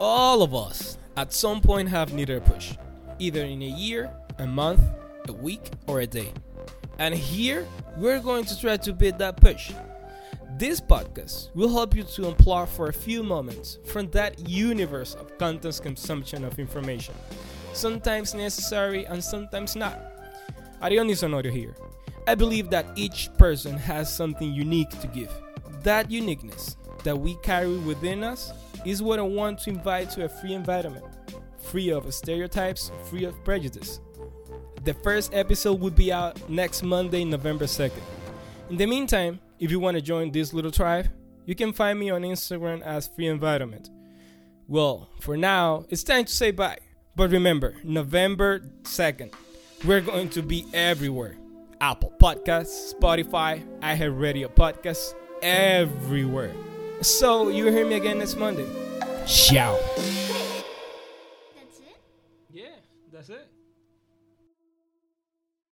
All of us at some point have needed a push, either in a year, a month, a week, or a day. And here, we're going to try to beat that push. This podcast will help you to unplug for a few moments from that universe of content consumption of information, sometimes necessary and sometimes not. Arion Sonorio here. I believe that each person has something unique to give. That uniqueness that we carry within us is what I want to invite to a free environment, free of stereotypes, free of prejudice. The first episode will be out next Monday, November 2nd. In the meantime, if you want to join this little tribe, you can find me on Instagram as Free Environment. Well, for now, it's time to say bye. But remember, November 2nd, we're going to be everywhere Apple Podcasts, Spotify, iHeartRadio Podcasts, everywhere. So you hear me again next Monday. Ciao. That's it? Yeah, that's it.